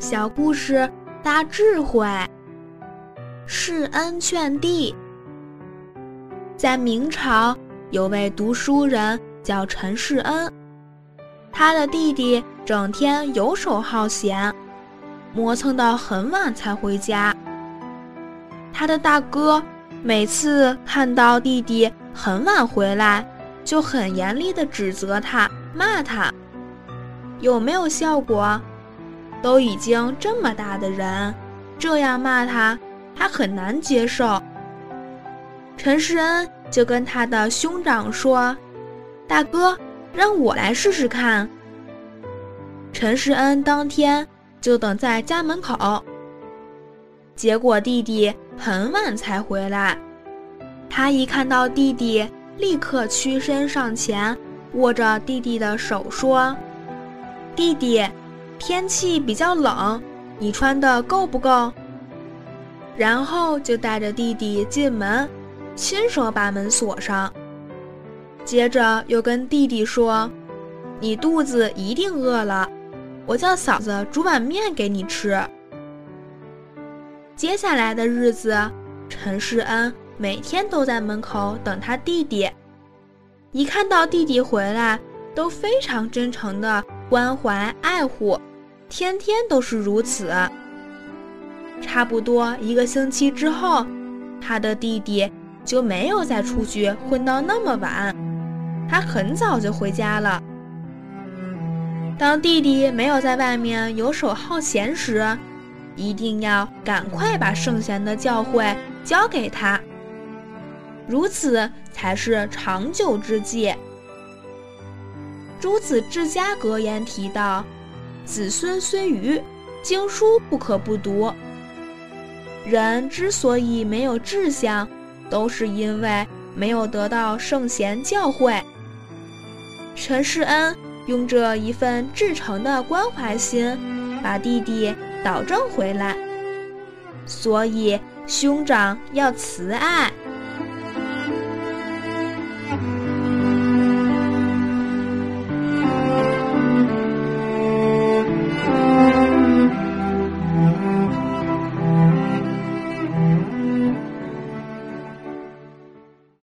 小故事大智慧。世恩劝弟。在明朝有位读书人叫陈世恩，他的弟弟整天游手好闲，磨蹭到很晚才回家。他的大哥每次看到弟弟很晚回来，就很严厉地指责他，骂他。有没有效果？都已经这么大的人，这样骂他，他很难接受。陈世恩就跟他的兄长说：“大哥，让我来试试看。”陈世恩当天就等在家门口，结果弟弟很晚才回来。他一看到弟弟，立刻屈身上前，握着弟弟的手说。弟弟，天气比较冷，你穿的够不够？然后就带着弟弟进门，亲手把门锁上。接着又跟弟弟说：“你肚子一定饿了，我叫嫂子煮碗面给你吃。”接下来的日子，陈世恩每天都在门口等他弟弟，一看到弟弟回来，都非常真诚的。关怀爱护，天天都是如此。差不多一个星期之后，他的弟弟就没有再出去混到那么晚，他很早就回家了。当弟弟没有在外面游手好闲时，一定要赶快把圣贤的教诲教给他，如此才是长久之计。诸子治家格言提到：“子孙虽愚，经书不可不读。”人之所以没有志向，都是因为没有得到圣贤教诲。陈世恩用这一份至诚的关怀心，把弟弟导正回来。所以兄长要慈爱。